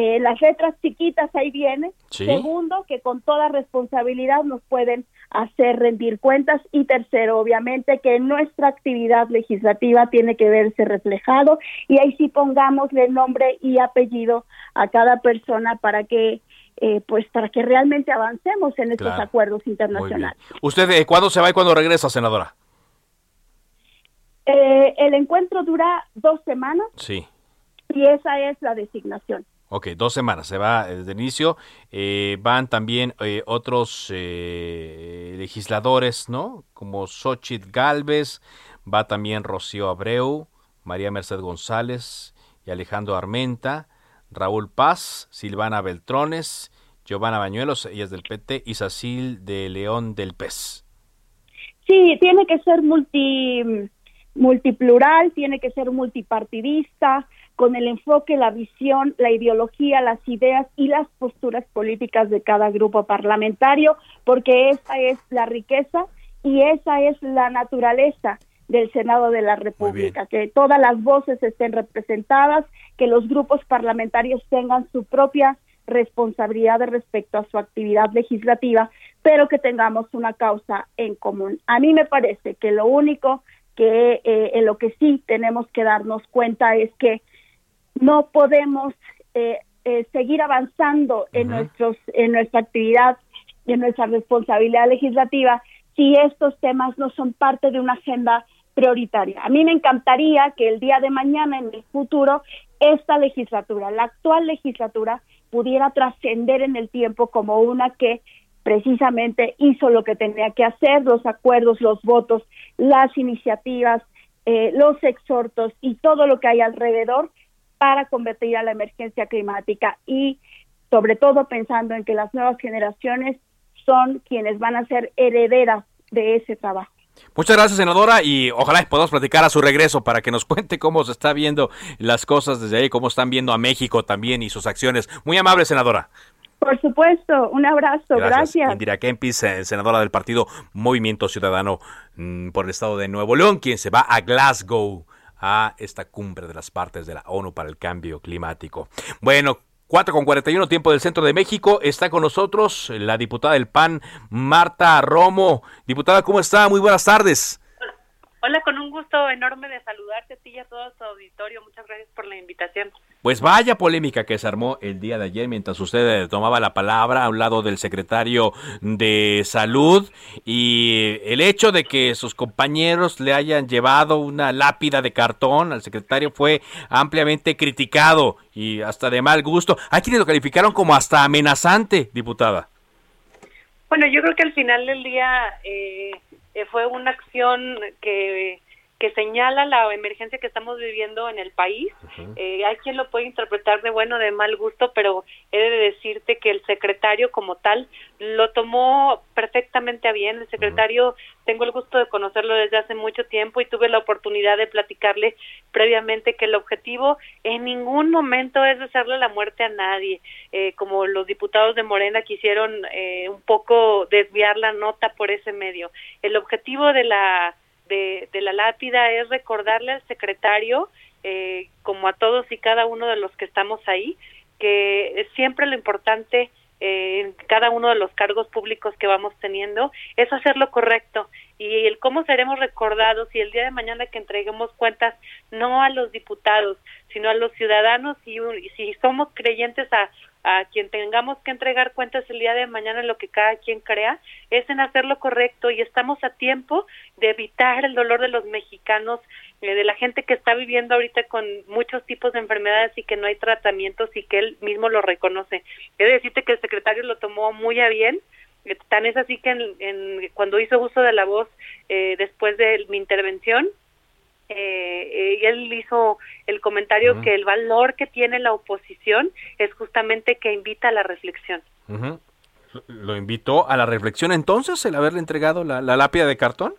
R: Eh, las letras chiquitas ahí vienen. Segundo, que con toda responsabilidad nos pueden hacer rendir cuentas. Y tercero, obviamente, que nuestra actividad legislativa tiene que verse reflejado. Y ahí sí pongámosle nombre y apellido a cada persona para que eh, pues para que realmente avancemos en estos acuerdos internacionales.
A: ¿Usted eh, cuándo se va y cuándo regresa, senadora?
R: Eh, el encuentro dura dos semanas.
A: Sí.
R: Y esa es la designación.
A: Ok, dos semanas, se va desde el inicio. Eh, van también eh, otros legisladores, ¿no? Como Xochitl Galvez, va también Rocío Abreu, María Merced González y Alejandro Armenta, Raúl Paz, Silvana Beltrones, Giovanna Bañuelos, ella es del PT, y Sacil de León del PES.
R: Sí, tiene que ser multi multiplural, tiene que ser multipartidista, con el enfoque, la visión, la ideología, las ideas y las posturas políticas de cada grupo parlamentario, porque esa es la riqueza y esa es la naturaleza del Senado de la República, que todas las voces estén representadas, que los grupos parlamentarios tengan su propia responsabilidad respecto a su actividad legislativa, pero que tengamos una causa en común. A mí me parece que lo único que eh, en lo que sí tenemos que darnos cuenta es que no podemos eh, eh, seguir avanzando en nuestros en nuestra actividad y en nuestra responsabilidad legislativa si estos temas no son parte de una agenda prioritaria. A mí me encantaría que el día de mañana, en el futuro, esta legislatura, la actual legislatura, pudiera trascender en el tiempo como una que precisamente hizo lo que tenía que hacer, los acuerdos, los votos, las iniciativas, eh, los exhortos y todo lo que hay alrededor para combatir a la emergencia climática y sobre todo pensando en que las nuevas generaciones son quienes van a ser herederas de ese trabajo.
A: Muchas gracias, senadora, y ojalá podamos platicar a su regreso para que nos cuente cómo se está viendo las cosas desde ahí, cómo están viendo a México también y sus acciones. Muy amable, senadora.
R: Por supuesto, un abrazo, gracias.
A: Indira Kempis, eh, senadora del partido Movimiento Ciudadano mm, por el Estado de Nuevo León, quien se va a Glasgow a esta cumbre de las partes de la ONU para el cambio climático. Bueno, 4 con 41 tiempo del centro de México. Está con nosotros la diputada del PAN, Marta Romo. Diputada, ¿cómo está? Muy buenas tardes.
S: Hola, con un gusto enorme de saludarte a ti y a todo tu auditorio. Muchas gracias por la invitación.
A: Pues vaya polémica que se armó el día de ayer mientras usted eh, tomaba la palabra a un lado del secretario de Salud y el hecho de que sus compañeros le hayan llevado una lápida de cartón al secretario fue ampliamente criticado y hasta de mal gusto. Hay quienes lo calificaron como hasta amenazante, diputada.
S: Bueno, yo creo que al final del día eh, eh, fue una acción que que señala la emergencia que estamos viviendo en el país. Eh, hay quien lo puede interpretar de bueno, de mal gusto, pero he de decirte que el secretario como tal lo tomó perfectamente a bien. El secretario, tengo el gusto de conocerlo desde hace mucho tiempo y tuve la oportunidad de platicarle previamente que el objetivo en ningún momento es hacerle la muerte a nadie, eh, como los diputados de Morena quisieron eh, un poco desviar la nota por ese medio. El objetivo de la de, la lápida es recordarle al secretario, eh, como a todos y cada uno de los que estamos ahí, que siempre lo importante eh, en cada uno de los cargos públicos que vamos teniendo es hacer lo correcto. Y el cómo seremos recordados y el día de mañana que entreguemos cuentas no a los diputados sino a los ciudadanos y, si somos creyentes a a quien tengamos que entregar cuentas el día de mañana lo que cada quien crea, es en hacer lo correcto y estamos a tiempo de evitar el dolor de los mexicanos, eh, de la gente que está viviendo ahorita con muchos tipos de enfermedades y que no hay tratamientos y que él mismo lo reconoce. He de decirte que el secretario lo tomó muy a bien, eh, tan es así que en, cuando hizo uso de la voz eh, después de mi intervención, eh, él hizo el comentario que el valor que tiene la oposición es justamente que invita a la reflexión.
A: ¿Lo invitó a la reflexión entonces el haberle entregado la, lápida de cartón?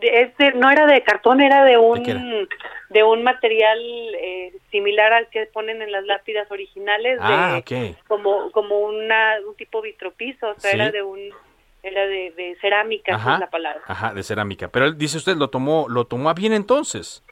S: Este, no era de cartón, era de un ¿De, un material eh, similar al que ponen en las lápidas originales,
A: ah,
S: como como una un tipo vitropiso, o sea, era de un era de, cerámica, esa es la palabra.
A: Ajá, de cerámica. Pero él dice usted, lo tomó, lo tomó a bien entonces.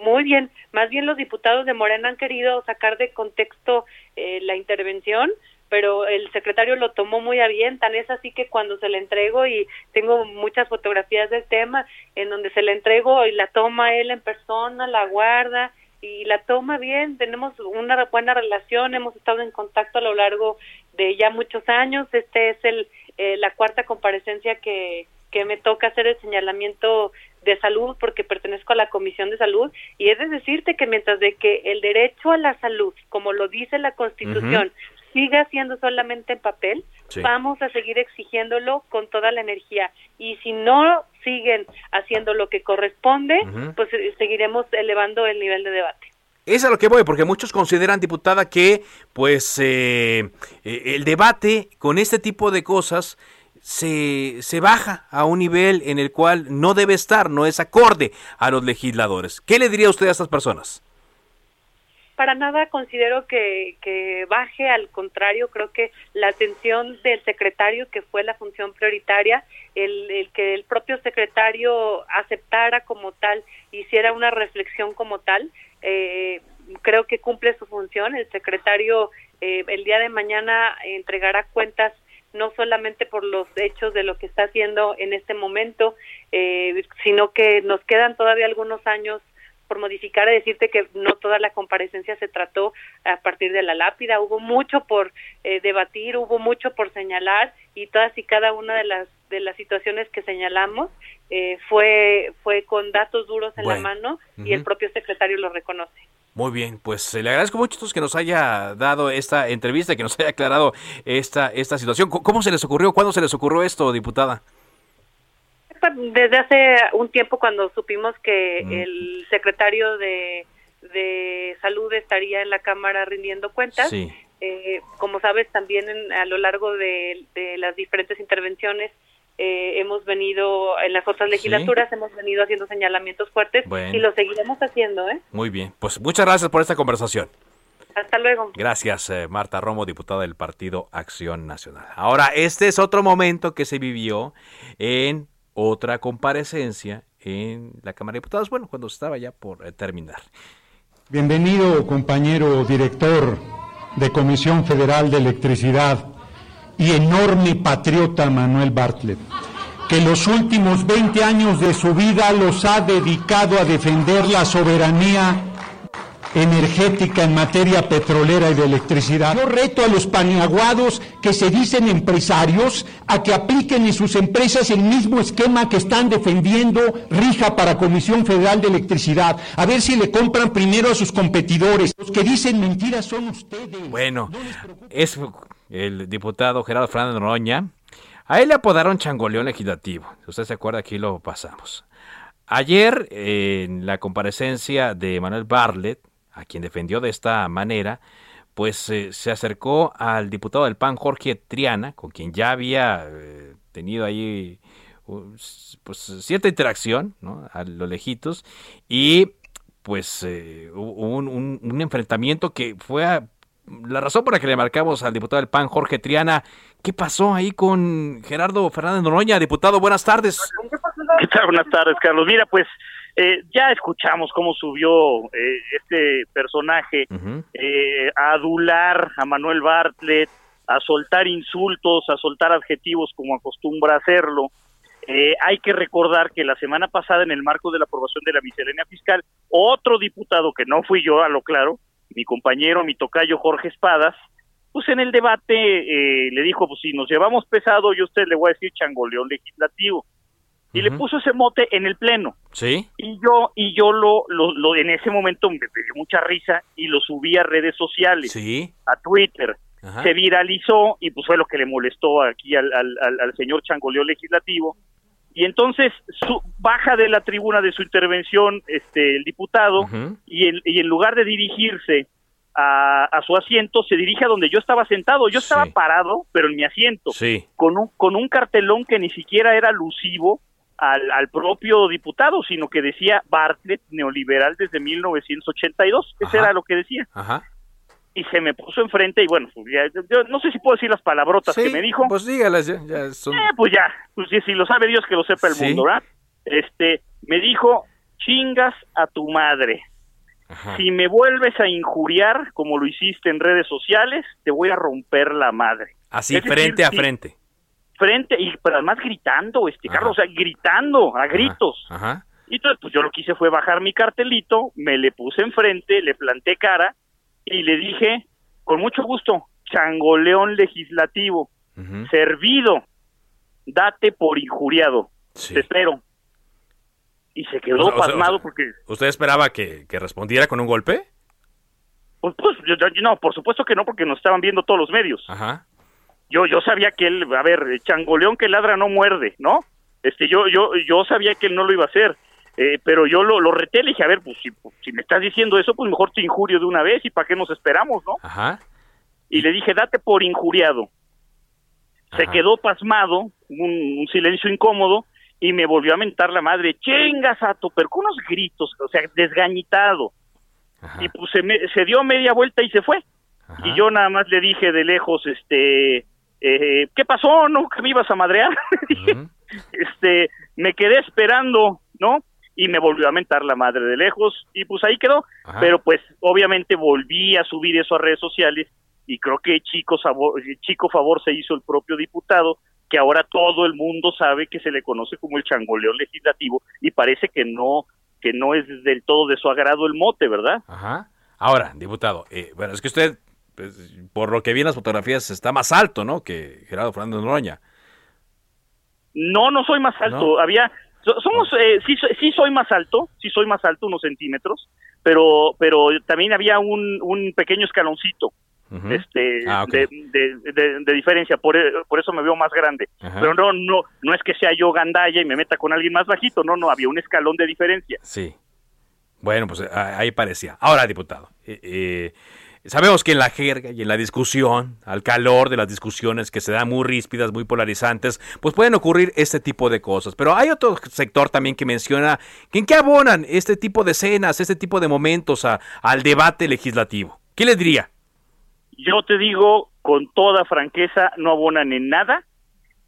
S: Muy bien. Más bien los diputados de Morena han querido sacar de contexto eh, la intervención, pero el secretario lo tomó muy a bien. Tan es así que cuando se le entrego, y tengo muchas fotografías del tema, en donde se le entrego y la toma él en persona, la guarda y la toma bien. Tenemos una buena relación, hemos estado en contacto a lo largo de ya muchos años. Este es el eh, la cuarta comparecencia que, que me toca hacer el señalamiento de salud porque pertenezco a la Comisión de Salud y es de decirte que mientras de que el derecho a la salud, como lo dice la Constitución, siga siendo solamente en papel, vamos a seguir exigiéndolo con toda la energía. Y si no siguen haciendo lo que corresponde, pues eh, seguiremos elevando el nivel de debate.
A: Es a lo que voy, porque muchos consideran, diputada, que pues eh, eh, el debate con este tipo de cosas se, se baja a un nivel en el cual no debe estar, no es acorde a los legisladores. ¿Qué le diría usted a estas personas?
S: Para nada considero que, que baje, al contrario, creo que la atención del secretario, que fue la función prioritaria, el, el, que el propio secretario aceptara como tal, hiciera una reflexión como tal, eh, creo que cumple su función. El secretario eh, el día de mañana entregará cuentas no solamente por los hechos de lo que está haciendo en este momento, eh, sino que nos quedan todavía algunos años por modificar, a decirte que no toda la comparecencia se trató a partir de la lápida, hubo mucho por eh, debatir, hubo mucho por señalar y todas y cada una de las de las situaciones que señalamos eh, fue fue con datos duros en la mano y el propio secretario lo reconoce.
A: Muy bien, pues eh, le agradezco mucho que nos haya dado esta entrevista, y que nos haya aclarado esta esta situación. ¿Cómo se les ocurrió? ¿Cuándo se les ocurrió esto, diputada?
S: Desde hace un tiempo cuando supimos que el secretario de, de salud estaría en la Cámara rindiendo cuentas. Eh, como sabes, también a lo largo de, de las diferentes intervenciones eh, hemos venido en las otras legislaturas, hemos venido haciendo señalamientos fuertes y lo seguiremos haciendo. ¿eh?
A: Muy bien, pues muchas gracias por esta conversación.
S: Hasta luego.
A: Gracias, eh, Marta Romo, diputada del Partido Acción Nacional. Ahora, este es otro momento que se vivió en otra comparecencia en la Cámara de Diputados, bueno, cuando estaba ya por terminar.
E: Bienvenido, compañero director de Comisión Federal de Electricidad y enorme patriota Manuel Bartlett, que los últimos 20 años de su vida los ha dedicado a defender la soberanía energética en materia petrolera y de electricidad. Yo reto a los paniaguados que se dicen empresarios a que apliquen en sus empresas el mismo esquema que están defendiendo Rija para Comisión Federal de Electricidad. A ver si le compran primero a sus competidores. Los que dicen mentiras son ustedes.
A: Bueno, es el diputado Gerardo Fernández Noroña. A él le apodaron changoleón legislativo. Si usted se acuerda, aquí lo pasamos. Ayer, en la comparecencia de Manuel Bartlett, a quien defendió de esta manera, pues eh, se acercó al diputado del PAN, Jorge Triana, con quien ya había eh, tenido ahí pues cierta interacción ¿no? a lo lejitos y pues eh, hubo un, un, enfrentamiento que fue a, la razón por la que le marcamos al diputado del PAN, Jorge Triana, ¿qué pasó ahí con Gerardo Fernández Noroña? Diputado, buenas tardes.
T: ¿Qué tal? Buenas tardes, Carlos. Mira, pues eh, ya escuchamos cómo subió eh, este personaje eh, a adular a Manuel Bartlett, a soltar insultos, a soltar adjetivos como acostumbra hacerlo. hay que recordar que la semana pasada, en el marco de la aprobación de la miscelánea fiscal, otro diputado, que no fui yo, a lo claro, mi compañero, mi tocayo Jorge Espadas, pues en el debate eh, le dijo, pues si nos llevamos pesado, yo a usted le voy a decir changoleón legislativo. Y le puso ese mote en el pleno.
A: Sí.
T: Y yo, y yo lo, lo, en ese momento me dio mucha risa y lo subí a redes sociales.
A: Sí.
T: A Twitter. Se viralizó y pues fue lo que le molestó aquí al, al, al señor changoleón legislativo. Y entonces su, baja de la tribuna de su intervención este el diputado y, y en lugar de dirigirse a, su asiento, se dirige a donde yo estaba sentado. Yo estaba parado, pero en mi asiento, con, un, con un cartelón que ni siquiera era alusivo al, al, propio diputado, sino que decía Bartlett neoliberal desde 1982. Eso era lo que decía. Y se me puso enfrente y bueno, pues yo no sé si puedo decir las palabrotas que me dijo.
A: Pues dígalas ya.
T: Eh, pues ya, pues si, lo sabe Dios que lo sepa el mundo, ¿verdad? Este, me dijo, chingas a tu madre. Si me vuelves a injuriar, como lo hiciste en redes sociales, te voy a romper la madre.
A: Así, frente a frente.
T: Frente, y pero además gritando, este Carlos, o sea, gritando a gritos. Y entonces, pues yo lo que hice fue bajar mi cartelito, me le puse enfrente, le planté cara y le dije, con mucho gusto, changoleón legislativo, servido, date por injuriado. Te espero y se quedó pasmado porque...
A: ¿Usted esperaba que, respondiera con un golpe?
T: Pues, pues no, por supuesto que no, porque nos estaban viendo todos los medios.
A: Ajá.
T: Yo, yo sabía que él, a ver, changoleón que ladra no muerde, ¿no? Este, yo, yo, yo sabía que él no lo iba a hacer, eh, pero yo lo, lo reté, le dije, a ver, pues si, si me estás diciendo eso, pues mejor te injurio de una vez y para qué nos esperamos, ¿no?
A: Ajá.
T: Y le dije, date por injuriado. Se quedó pasmado, un silencio incómodo, y me volvió a mentar la madre, chingas Sato, pero con unos gritos, o sea, desgañitado. Y pues se, se, dio media vuelta y se fue. Y yo nada más le dije de lejos, este, eh, ¿qué pasó? ¿No? ¿Que me ibas a madrear? este, me quedé esperando, ¿no? Y me volvió a mentar la madre de lejos y pues ahí quedó. Pero pues obviamente volví a subir eso a redes sociales y creo que chico, chico favor se hizo el propio diputado que ahora todo el mundo sabe que se le conoce como el changoleón legislativo y parece que no que no es del todo de su agrado el mote, ¿verdad?
A: Ajá. Ahora, diputado, eh, bueno, es que usted, pues, por lo que vi en las fotografías, está más alto, ¿no? Que Gerardo Fernández Noroña.
T: No, no soy más alto. Había, somos, eh, sí, sí soy más alto, sí soy más alto, unos centímetros, pero, pero también había un, un pequeño escaloncito este
A: ah,
T: de, de, diferencia por, por, eso me veo más grande. Pero no no no es que sea yo gandalla y me meta con alguien más bajito no no había un escalón de diferencia.
A: Sí. Bueno pues ahí parecía. Ahora diputado eh, eh, sabemos que en la jerga y en la discusión al calor de las discusiones que se dan muy ríspidas muy polarizantes pues pueden ocurrir este tipo de cosas pero hay otro sector también que menciona que en qué abonan este tipo de escenas este tipo de momentos al debate legislativo qué le diría
T: yo te digo con toda franqueza, no abonan en nada.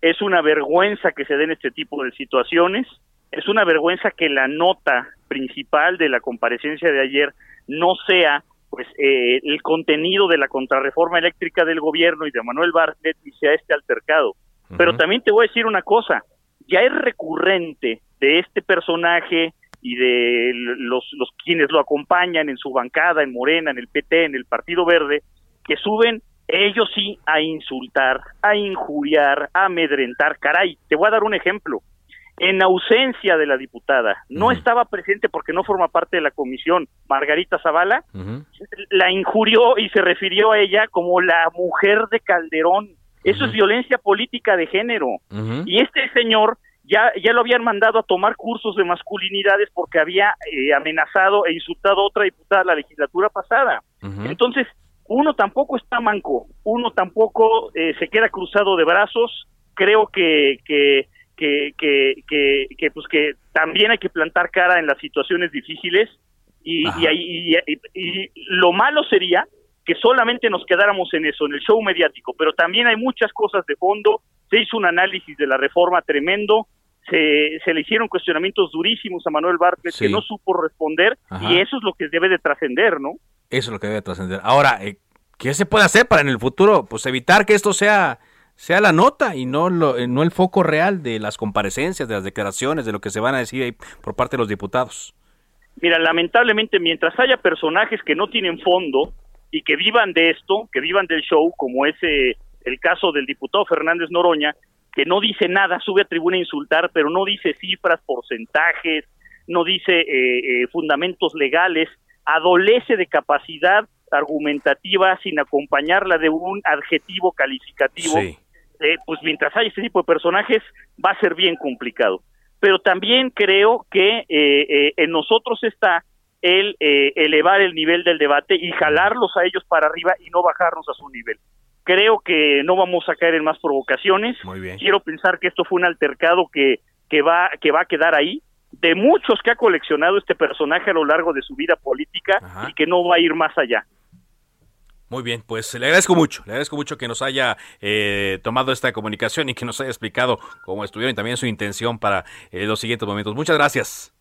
T: Es una vergüenza que se den este tipo de situaciones. Es una vergüenza que la nota principal de la comparecencia de ayer no sea pues eh, el contenido de la contrarreforma eléctrica del gobierno y de Manuel Bartlett y sea este altercado. Pero también te voy a decir una cosa, ya es recurrente de este personaje y de los, los quienes lo acompañan en su bancada, en Morena, en el PT, en el Partido Verde, que suben ellos sí a insultar, a injuriar, a amedrentar. Caray, te voy a dar un ejemplo. En ausencia de la diputada, no estaba presente porque no forma parte de la comisión, Margarita Zavala, la injurió y se refirió a ella como la mujer de Calderón. Eso es violencia política de género. Y este señor ya, ya lo habían mandado a tomar cursos de masculinidades porque había eh, amenazado e insultado a otra diputada la legislatura pasada. Entonces, uno tampoco está manco, uno tampoco eh, se queda cruzado de brazos, creo que, que, que, que, que, pues que también hay que plantar cara en las situaciones difíciles y, y, y, lo malo sería que solamente nos quedáramos en eso, en el show mediático, pero también hay muchas cosas de fondo, se hizo un análisis de la reforma tremendo, se, se le hicieron cuestionamientos durísimos a Manuel Bartlett que no supo responder y eso es lo que debe de trascender, ¿no?
A: Eso es lo que debe trascender. Ahora, eh, ¿qué se puede hacer para en el futuro? Pues evitar que esto sea, sea la nota y no, lo, eh, no el foco real de las comparecencias, de las declaraciones, de lo que se van a decir por parte de los diputados.
T: Mira, lamentablemente, mientras haya personajes que no tienen fondo, y que vivan de esto, que vivan del show, como es eh, el caso del diputado Fernández Noroña, que no dice nada, sube a tribuna a insultar, pero no dice cifras, porcentajes, no dice eh, eh, fundamentos legales, adolece de capacidad argumentativa sin acompañarla de un adjetivo calificativo, pues mientras hay este tipo de personajes va a ser bien complicado. Pero también creo que en nosotros está el elevar el nivel del debate y jalarlos a ellos para arriba y no bajarnos a su nivel. Creo que no vamos a caer en más provocaciones.
A: Muy bien.
T: Quiero pensar que esto fue un altercado que, que, va, que va a quedar ahí, de muchos que ha coleccionado este personaje a lo largo de su vida política y que no va a ir más allá.
A: Muy bien, pues le agradezco mucho, le agradezco mucho que nos haya eh, tomado esta comunicación y que nos haya explicado cómo estuvieron y también su intención para eh, los siguientes momentos. Muchas gracias.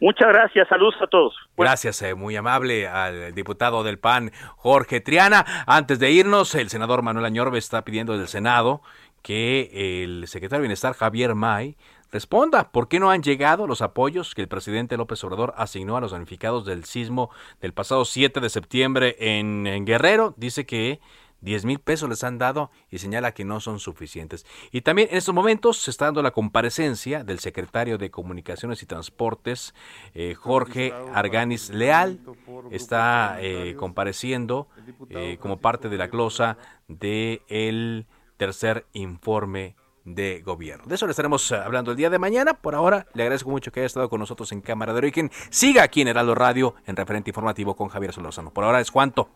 T: Muchas gracias, saludos a todos.
A: Gracias, eh, muy amable al diputado del PAN, Jorge Triana. Antes de irnos, el senador Manuel Añorbe está pidiendo del Senado que el secretario de Bienestar, Javier May, responda por qué no han llegado los apoyos que el presidente López Obrador asignó a los damnificados del sismo del pasado 7 de septiembre en Guerrero. Dice que 10 mil pesos les han dado y señala que no son suficientes. Y también en estos momentos se está dando la comparecencia del secretario de Comunicaciones y Transportes, eh, Jorge Arganis Leal. Está eh, compareciendo eh, como parte de la glosa del tercer informe de gobierno. De eso le estaremos hablando el día de mañana. Por ahora, le agradezco mucho que haya estado con nosotros en Cámara de Origen. Siga aquí en Heraldo Radio, en referente informativo con Javier Solórzano. Por ahora es cuanto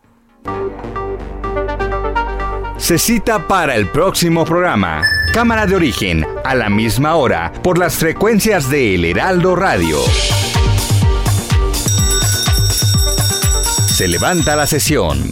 P: se cita para el próximo programa. Cámara de origen, a la misma hora, por las frecuencias de El Heraldo Radio. Se levanta la sesión.